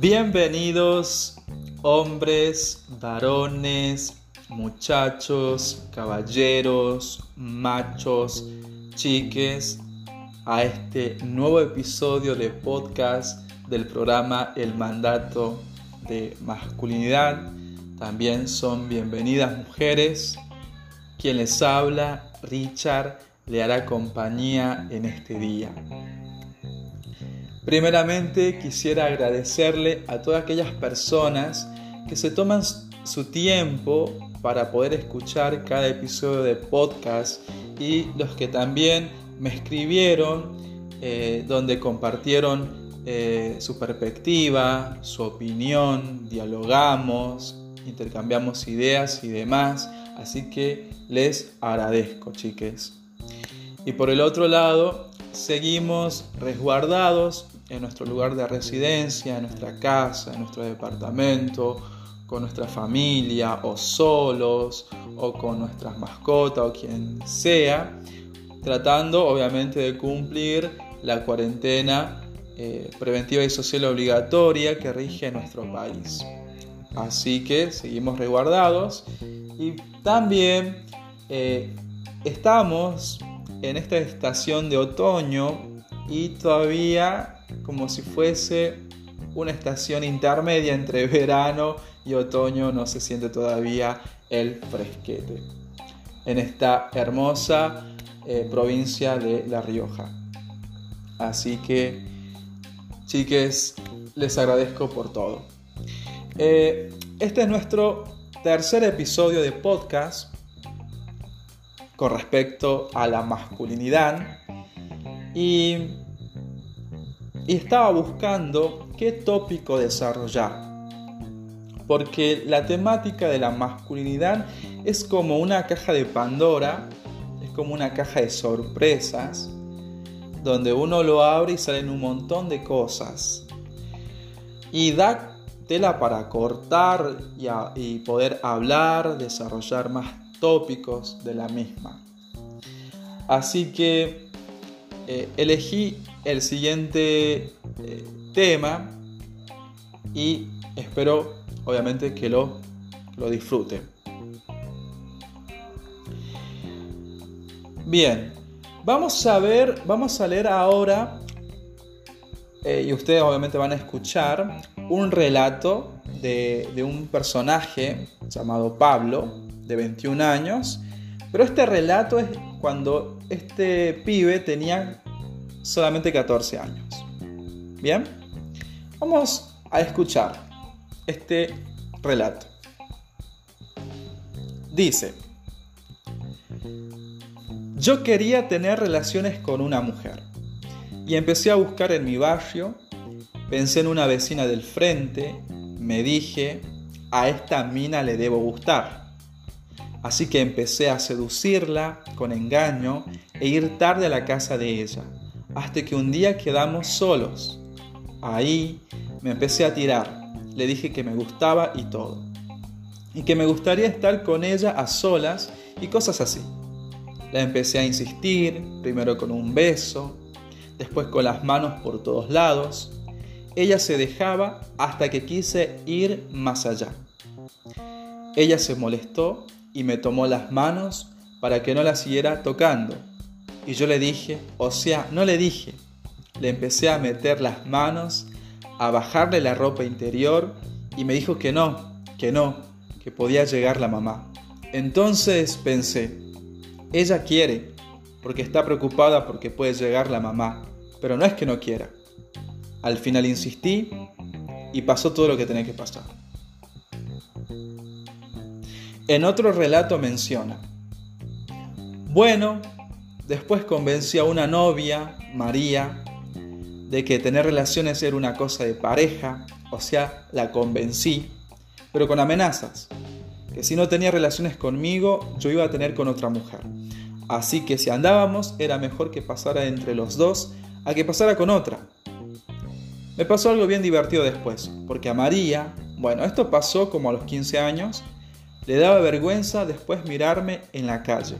Bienvenidos hombres, varones, muchachos, caballeros, machos, chiques, a este nuevo episodio de podcast del programa El Mandato de Masculinidad. También son bienvenidas mujeres. Quien les habla, Richard, le hará compañía en este día. Primeramente quisiera agradecerle a todas aquellas personas que se toman su tiempo para poder escuchar cada episodio de podcast y los que también me escribieron eh, donde compartieron eh, su perspectiva, su opinión, dialogamos, intercambiamos ideas y demás. Así que les agradezco, chiques. Y por el otro lado, seguimos resguardados en nuestro lugar de residencia, en nuestra casa, en nuestro departamento, con nuestra familia o solos o con nuestras mascotas o quien sea, tratando obviamente de cumplir la cuarentena eh, preventiva y social obligatoria que rige nuestro país. Así que seguimos resguardados y también eh, estamos en esta estación de otoño y todavía como si fuese una estación intermedia entre verano y otoño, no se siente todavía el fresquete en esta hermosa eh, provincia de La Rioja. Así que, chiques, les agradezco por todo. Eh, este es nuestro tercer episodio de podcast con respecto a la masculinidad y y estaba buscando qué tópico desarrollar. Porque la temática de la masculinidad es como una caja de Pandora, es como una caja de sorpresas, donde uno lo abre y salen un montón de cosas. Y da tela para cortar y, poder hablar, desarrollar más tópicos de la misma. Así que eh, elegí el siguiente eh, tema y espero obviamente que lo, lo disfruten. Bien, vamos a ver, vamos a leer ahora, eh, y ustedes obviamente van a escuchar, un relato de, de un personaje llamado Pablo, de 21 años, pero este relato es cuando este pibe tenía solamente 14 años. Bien, vamos a escuchar este relato. Dice, yo quería tener relaciones con una mujer y empecé a buscar en mi barrio, pensé en una vecina del frente, me dije, a esta mina le debo gustar. Así que empecé a seducirla con engaño e ir tarde a la casa de ella hasta que un día quedamos solos. Ahí me empecé a tirar, le dije que me gustaba y todo. Y que me gustaría estar con ella a solas y cosas así. La empecé a insistir, primero con un beso, después con las manos por todos lados. Ella se dejaba hasta que quise ir más allá. Ella se molestó y me tomó las manos para que no la siguiera tocando y yo le dije, o sea, no le dije, le empecé a meter las manos, a bajarle la ropa interior y me dijo que no, que no, que podía llegar la mamá. Entonces pensé, ella quiere, porque está preocupada porque puede llegar la mamá, pero no es que no quiera. Al final insistí y pasó todo lo que tenía que pasar. En otro relato menciona, bueno, Después convencí a una novia, María, de que tener relaciones era una cosa de pareja, o sea, la convencí, pero con amenazas, que si no tenía relaciones conmigo, yo iba a tener con otra mujer. Así que si andábamos, era mejor que pasara entre los dos a que pasara con otra. Me pasó algo bien divertido después, porque a María, bueno, esto pasó como a los 15 años, le daba vergüenza después mirarme en la calle.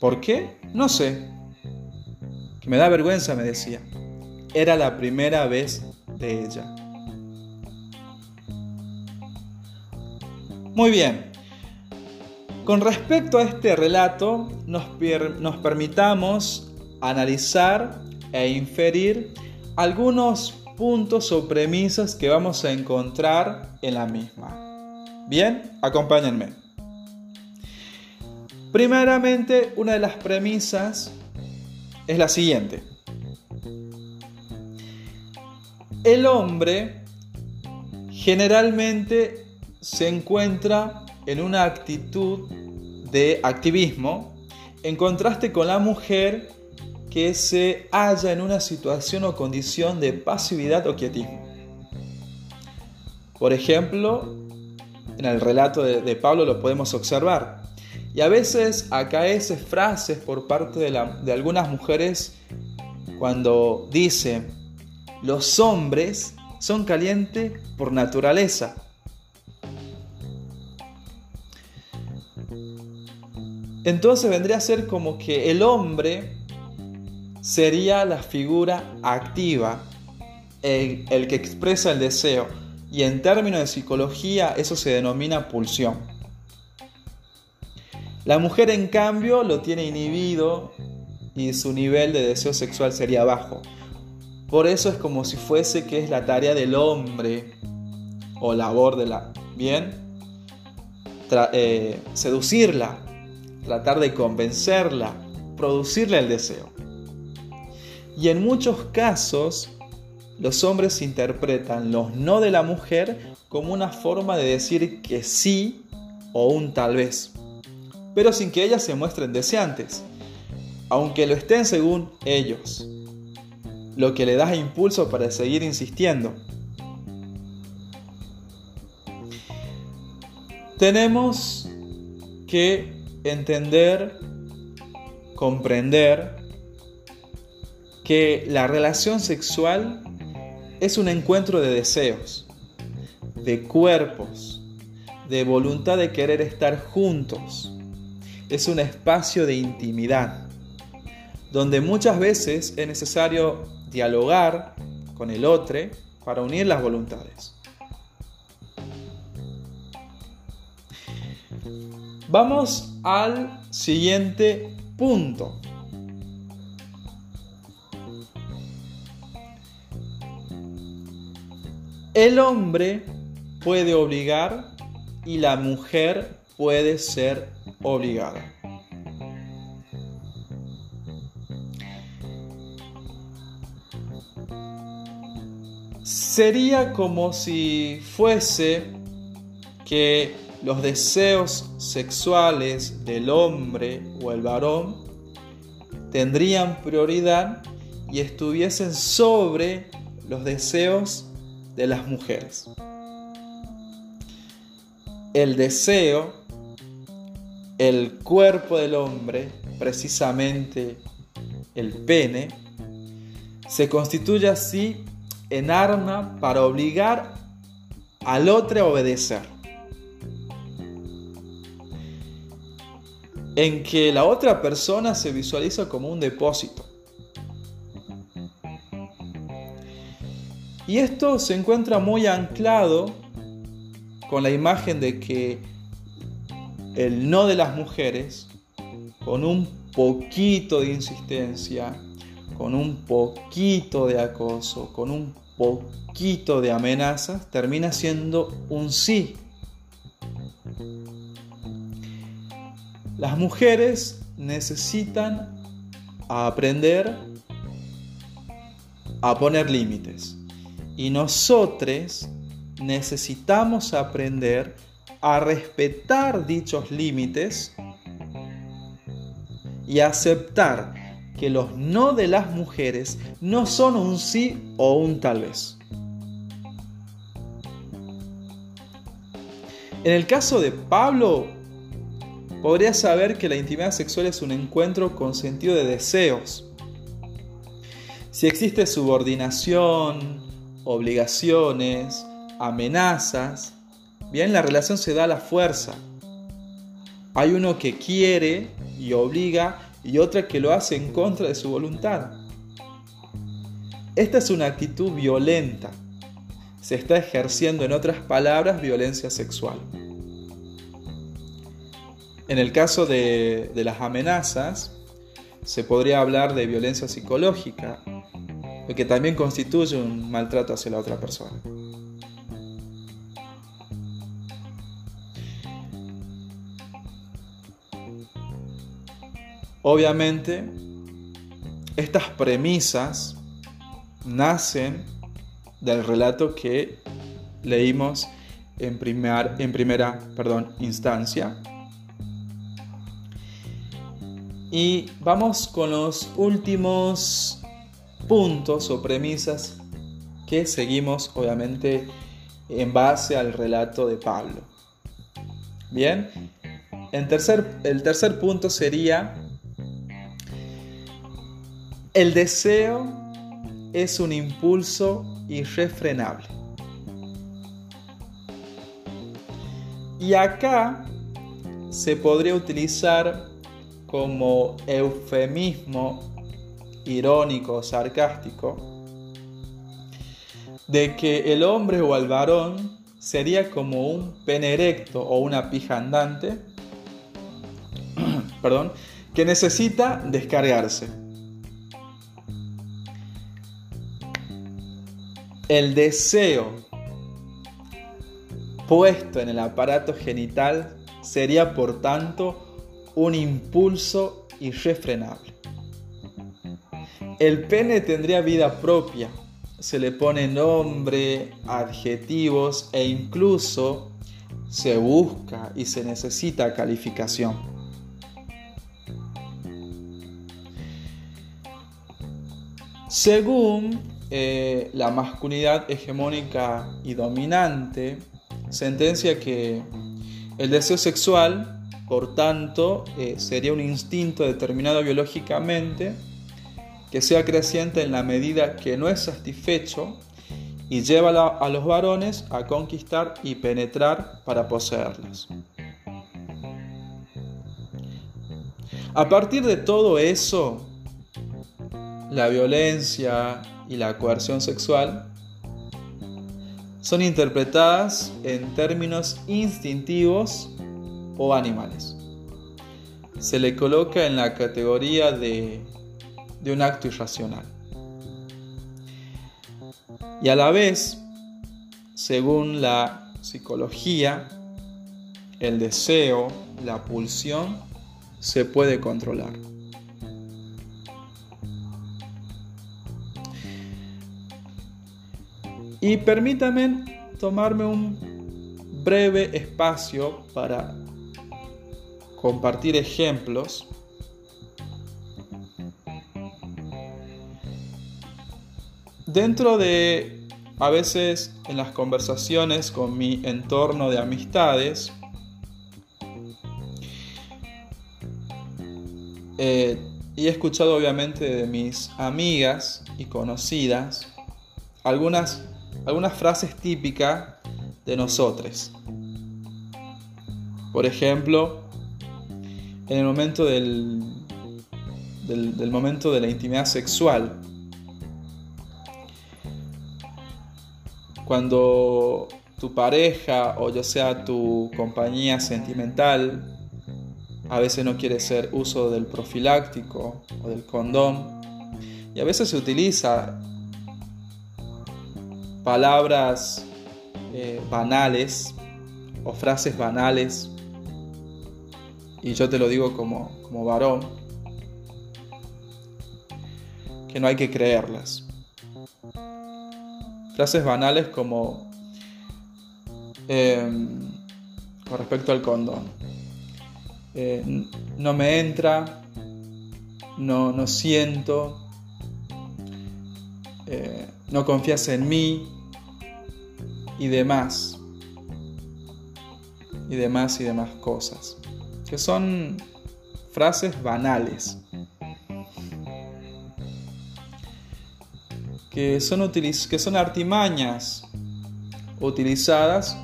¿Por qué? No sé. Que Me da vergüenza, me decía. Era la primera vez de ella. Muy bien. Con respecto a este relato, nos, nos permitamos analizar e inferir algunos puntos o premisas que vamos a encontrar en la misma. Bien, acompáñenme. Primeramente, una de las premisas es la siguiente. El hombre generalmente se encuentra en una actitud de activismo en contraste con la mujer que se halla en una situación o condición de pasividad o quietismo. Por ejemplo, en el relato de, Pablo lo podemos observar. Y a veces acaece frases por parte de, de algunas mujeres cuando dicen, los hombres son calientes por naturaleza. Entonces vendría a ser como que el hombre sería la figura activa, el, que expresa el deseo. Y en términos de psicología eso se denomina pulsión. La mujer en cambio lo tiene inhibido y su nivel de deseo sexual sería bajo. Por eso es como si fuese que es la tarea del hombre o labor de la... Bien, eh, seducirla, tratar de convencerla, producirle el deseo. Y en muchos casos, los hombres interpretan los no de la mujer como una forma de decir que sí o un tal vez, pero sin que ellas se muestren deseantes, aunque lo estén según ellos, lo que le da impulso para seguir insistiendo. Tenemos que entender, comprender que la relación sexual es un encuentro de deseos, de cuerpos, de voluntad de querer estar juntos. Es un espacio de intimidad, donde muchas veces es necesario dialogar con el otro para unir las voluntades. Vamos al siguiente punto. El hombre puede obligar y la mujer puede ser obligada. Sería como si fuese que los deseos sexuales del hombre o el varón tendrían prioridad y estuviesen sobre los deseos de las mujeres. El deseo, el cuerpo del hombre, precisamente el pene, se constituye así en arma para obligar al otro a obedecer. En que la otra persona se visualiza como un depósito Y esto se encuentra muy anclado con la imagen de que el no de las mujeres, con un poquito de insistencia, con un poquito de acoso, con un poquito de amenazas, termina siendo un sí. Las mujeres necesitan aprender a poner límites. Y nosotros necesitamos aprender a respetar dichos límites y aceptar que los no de las mujeres no son un sí o un tal vez. En el caso de Pablo, podría saber que la intimidad sexual es un encuentro con sentido de deseos. Si existe subordinación, obligaciones, amenazas, bien, la relación se da a la fuerza. Hay uno que quiere y obliga y otra que lo hace en contra de su voluntad. Esta es una actitud violenta. Se está ejerciendo, en otras palabras, violencia sexual. En el caso de, de las amenazas, se podría hablar de violencia psicológica, lo que también constituye un maltrato hacia la otra persona. Obviamente, estas premisas nacen del relato que leímos en, en primera perdón, instancia. Y vamos con los últimos puntos o premisas que seguimos obviamente en base al relato de Pablo. Bien, en tercer, el tercer punto sería el deseo es un impulso irrefrenable. Y acá se podría utilizar como eufemismo irónico, sarcástico, de que el hombre o el varón sería como un pene erecto o una pija andante, perdón, que necesita descargarse. El deseo puesto en el aparato genital sería por tanto un impulso irrefrenable. El pene tendría vida propia, se le pone nombre, adjetivos e incluso se busca y se necesita calificación. Según eh, la masculinidad hegemónica y dominante, sentencia que el deseo sexual, por tanto, eh, sería un instinto determinado biológicamente que sea creciente en la medida que no es satisfecho y lleva a los varones a conquistar y penetrar para poseerlos. A partir de todo eso, la violencia y la coerción sexual son interpretadas en términos instintivos o animales. Se le coloca en la categoría de de un acto irracional. Y a la vez, según la psicología, el deseo, la pulsión, se puede controlar. Y permítame tomarme un breve espacio para compartir ejemplos. Dentro de, a veces en las conversaciones con mi entorno de amistades, eh, y he escuchado obviamente de mis amigas y conocidas algunas, algunas frases típicas de nosotros. Por ejemplo, en el momento del, del momento de la intimidad sexual, Cuando tu pareja o ya sea tu compañía sentimental a veces no quiere hacer uso del profiláctico o del condón y a veces se utiliza palabras eh, banales o frases banales. Y yo te lo digo como, como varón que no hay que creerlas. Frases banales como em, con respecto al condón. Eh, no me entra, no, no siento, eh, no confías en mí y demás. Y demás y demás cosas. Que son frases banales. que son, que son artimañas utilizadas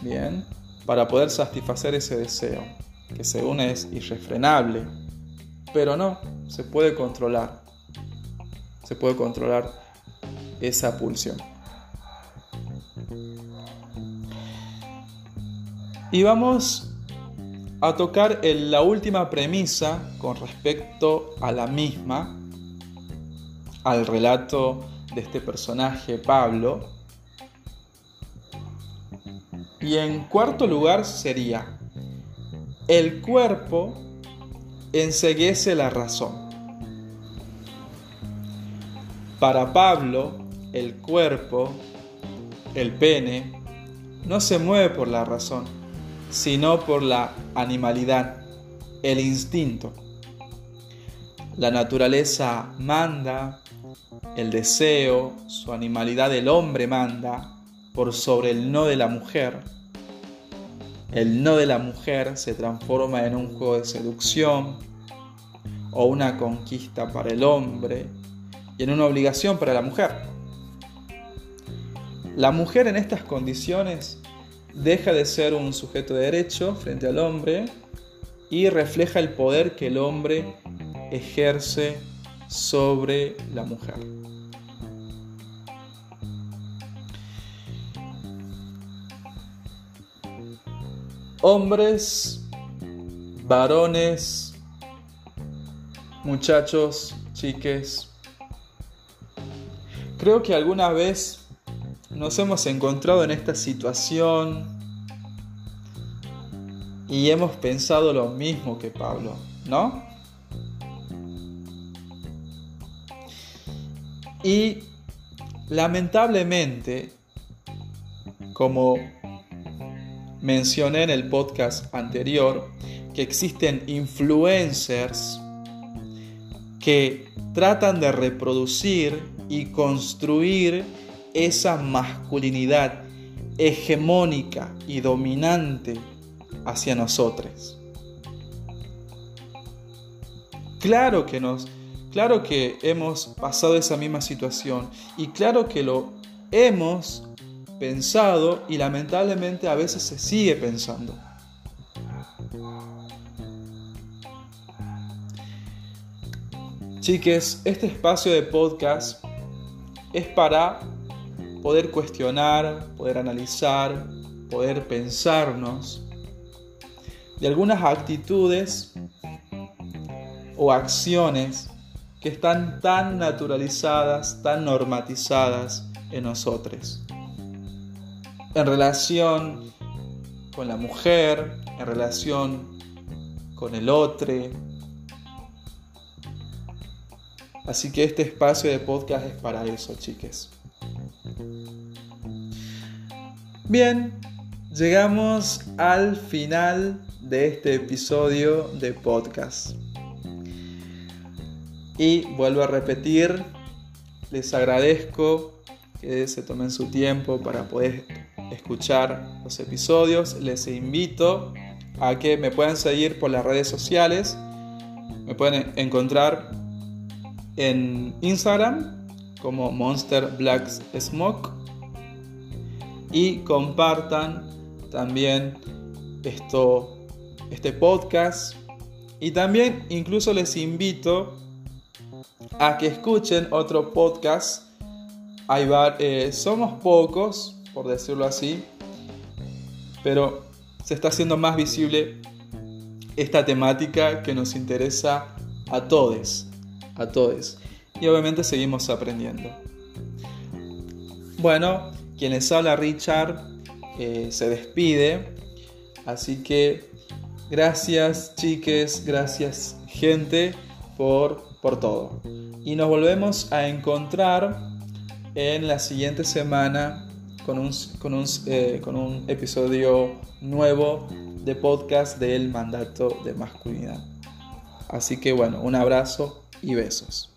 bien, para poder satisfacer ese deseo, que según es irrefrenable, pero no, se puede controlar, se puede controlar esa pulsión. Y vamos a tocar la última premisa con respecto a la misma, al relato de este personaje Pablo. Y en cuarto lugar sería, el cuerpo enseguece la razón. Para Pablo, el cuerpo, el pene, no se mueve por la razón, sino por la animalidad, el instinto. La naturaleza manda, el deseo, su animalidad del hombre manda por sobre el no de la mujer. El no de la mujer se transforma en un juego de seducción o una conquista para el hombre y en una obligación para la mujer. La mujer en estas condiciones deja de ser un sujeto de derecho frente al hombre y refleja el poder que el hombre ejerce sobre la mujer. Hombres, varones, muchachos, chiques, creo que alguna vez nos hemos encontrado en esta situación y hemos pensado lo mismo que Pablo, ¿no? Y lamentablemente, como mencioné en el podcast anterior, que existen influencers que tratan de reproducir y construir esa masculinidad hegemónica y dominante hacia nosotros. Claro que nos, claro que hemos pasado esa misma situación y claro que lo hemos pensado y lamentablemente a veces se sigue pensando. Chiques, este espacio de podcast es para poder cuestionar, poder analizar, poder pensarnos de algunas actitudes o acciones que están tan naturalizadas, tan normatizadas en nosotros. En relación con la mujer, en relación con el otro. Así que este espacio de podcast es para eso, chiques. Bien, llegamos al final de este episodio de podcast. Y vuelvo a repetir, les agradezco que se tomen su tiempo para poder escuchar los episodios. Les invito a que me puedan seguir por las redes sociales. Me pueden encontrar en Instagram como Monster Black Smoke y compartan también esto, este podcast. Y también incluso les invito a que escuchen otro podcast. Hay eh, somos pocos, por decirlo así, pero se está haciendo más visible esta temática que nos interesa a todos, a todos. Y obviamente seguimos aprendiendo. Bueno, quien les habla Richard eh, se despide. Así que gracias chiques, gracias gente por, por todo. Y nos volvemos a encontrar en la siguiente semana con un, con un, eh, con un episodio nuevo de podcast del mandato de masculinidad. Así que bueno, un abrazo y besos.